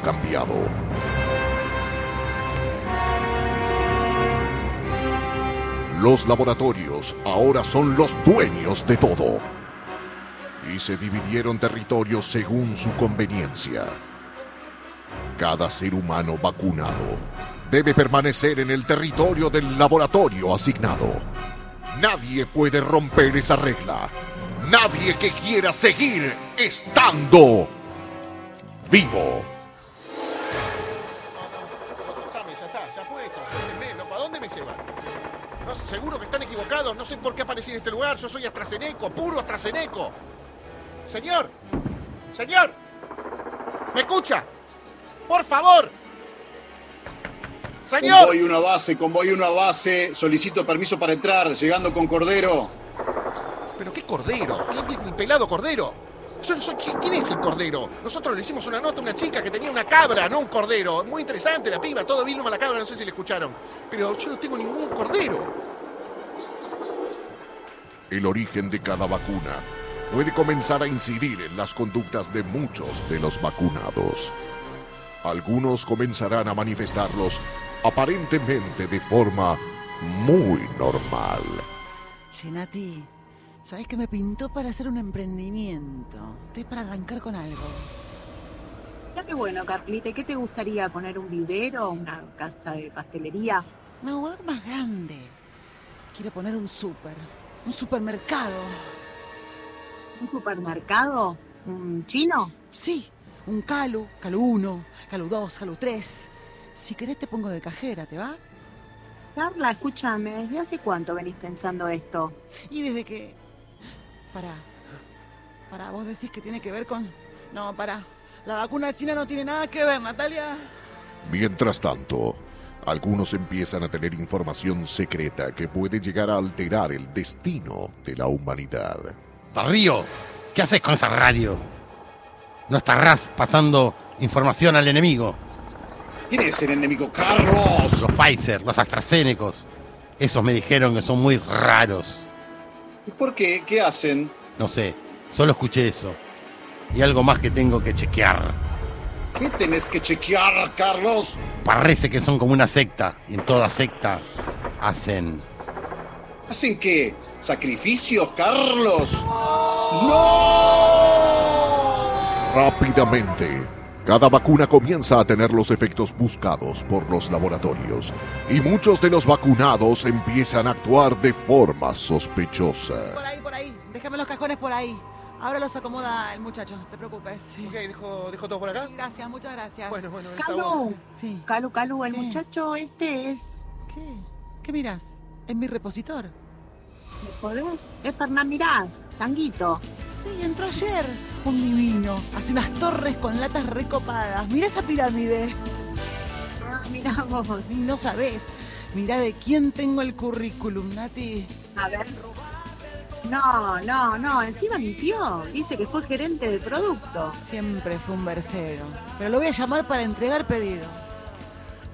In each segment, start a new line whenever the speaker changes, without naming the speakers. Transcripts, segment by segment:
cambiado. Los laboratorios ahora son los dueños de todo. Y se dividieron territorios según su conveniencia. Cada ser humano vacunado debe permanecer en el territorio del laboratorio asignado. Nadie puede romper esa regla. Nadie que quiera seguir estando vivo.
Soltame, ya está, ya fue esto. Suéltenme, loco, ¿a dónde me llevan? No, seguro que están equivocados, no sé por qué aparecí en este lugar. Yo soy AstraZeneca, puro AstraZeneca. Señor, señor, ¿me escucha? Por favor. Señor.
Convoy una base, convoy una base. Solicito permiso para entrar, llegando con Cordero.
¿Pero qué cordero? ¿Qué, qué- pelado cordero? Yo no soy- ¿quién, quién es el cordero? Nosotros le hicimos una nota a una chica que tenía una cabra, no un cordero. Muy interesante la piba, todo vino a la cabra, no sé si le escucharon. Pero yo no tengo ningún cordero.
El origen de cada vacuna puede comenzar a incidir en las conductas de muchos de los vacunados. Algunos comenzarán a manifestarlos aparentemente de forma muy normal.
Chenati, ¿sabes que me pintó para hacer un emprendimiento? Estoy para arrancar con algo.
Ya qué bueno, Carlita. ¿Y qué te gustaría? ¿Poner un vivero? ¿Una casa de pastelería?
No, algo más grande. Quiero poner un súper, un supermercado.
¿Un supermercado? ¿Un chino?
Sí, un Calu, Calu 1, Calu 2, Calu 3. Si querés te pongo de cajera, ¿te va?
Carla, escúchame. ¿Desde hace cuánto venís pensando esto?
Y desde que... Pará. Pará, vos decís que tiene que ver con... No, pará. La vacuna china no tiene nada que ver, Natalia.
Mientras tanto, algunos empiezan a tener información secreta que puede llegar a alterar el destino de la humanidad.
Río, ¿qué haces con esa radio? No estarás pasando información al enemigo.
¿Quién es el enemigo? ¡Carlos!
Los Pfizer, los AstraZeneca. Esos me dijeron que son muy raros.
¿Y por qué? ¿Qué hacen?
No sé, solo escuché eso. Y algo más que tengo que chequear.
¿Qué tenés que chequear, Carlos?
Parece que son como una secta. Y en toda secta hacen...
¿Hacen qué? ¿Sacrificios, Carlos?
Rápidamente, cada vacuna comienza a tener los efectos buscados por los laboratorios y muchos de los vacunados empiezan a actuar de forma sospechosa.
Por ahí, por ahí. Déjame los cajones por ahí. Ahora los acomoda el muchacho, no te preocupes. Sí.
Ok, ¿dejo, dejo todo por acá?
Sí, gracias, muchas gracias.
Bueno, bueno.
Calu,
Sí.
Calu, Calu, el
¿Qué?
muchacho este es...
¿Qué? ¿Qué miras? ¿Es mi repositor?
¿Me podés? Es Fernán Mirás, Tanguito.
Sí, entró ayer. Un divino. Hace unas torres con latas recopadas. Mira esa pirámide.
Ah, mirá vos.
Y no sabés. Mira de quién tengo el currículum, Nati.
A ver. No, no, no, encima mintió. Dice que fue gerente de producto.
Siempre fue un versero. Pero lo voy a llamar para entregar pedidos.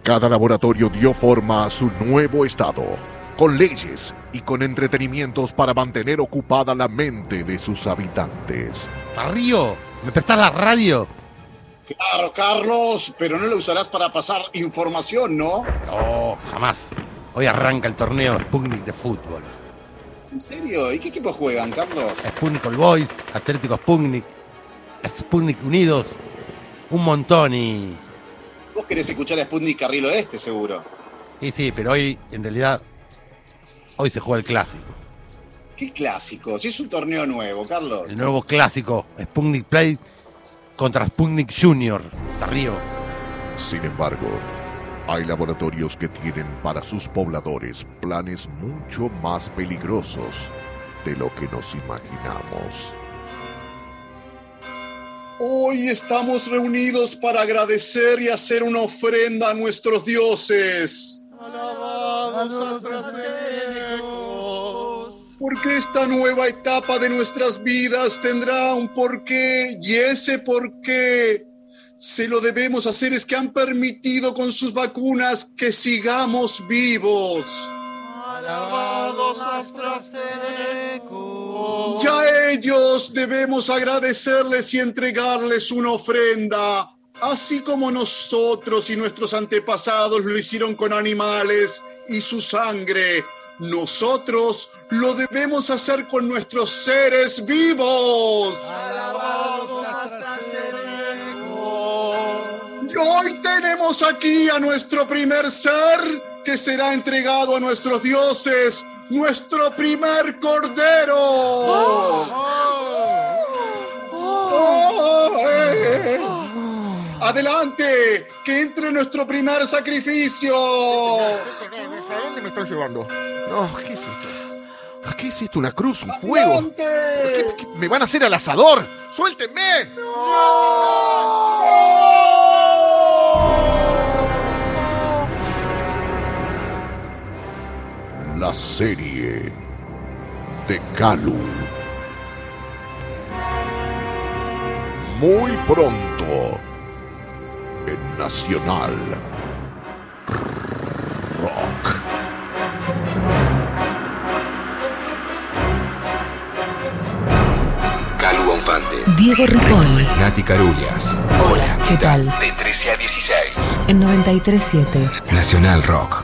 Cada laboratorio dio forma a su nuevo estado, con leyes y con entretenimientos para mantener ocupada la mente de sus habitantes.
Río, ¿me prestás la radio?
Claro, Carlos, pero no lo usarás para pasar información, ¿no?
No, jamás. Hoy arranca el torneo Sputnik de fútbol.
¿En serio? ¿Y qué equipos juegan, Carlos?
Sputnik All Boys, Atlético Sputnik, Sputnik Unidos, un montón y...
Vos querés escuchar a Sputnik Carril Oeste, seguro.
Y sí, pero hoy, en realidad, hoy se juega el clásico.
¿Qué clásico? Si es un torneo nuevo, Carlos.
El nuevo clásico, Sputnik Play contra Sputnik Junior. Río.
Sin embargo, hay laboratorios que tienen para sus pobladores planes mucho más peligrosos de lo que nos imaginamos.
Hoy estamos reunidos para agradecer y hacer una ofrenda a nuestros dioses.
Alabados.
Porque esta nueva etapa de nuestras vidas tendrá un porqué y ese porqué se lo debemos hacer es que han permitido con sus vacunas que sigamos vivos.
Alabados.
Y a ellos debemos agradecerles y entregarles una ofrenda. así como nosotros y nuestros antepasados lo hicieron con animales y su sangre, nosotros lo debemos hacer con nuestros seres vivos. Y hoy tenemos aquí a nuestro primer ser que será entregado a nuestros dioses, nuestro primer cordero. Oh, eh. Adelante, que entre nuestro primer sacrificio.
¿A dónde me están llevando? No, ¿qué es esto? ¿Qué es esto? ¿Una cruz? ¿Un fuego? ¿Qué- qué- ¿Me van a hacer al asador? ¡Suéltenme!
La serie de Galu. Muy pronto en Nacional
Diego Ripoll.
Nati Carulias.
Hola, ¿qué tal?
De 13 a 16.
En 937.
Nacional Rock.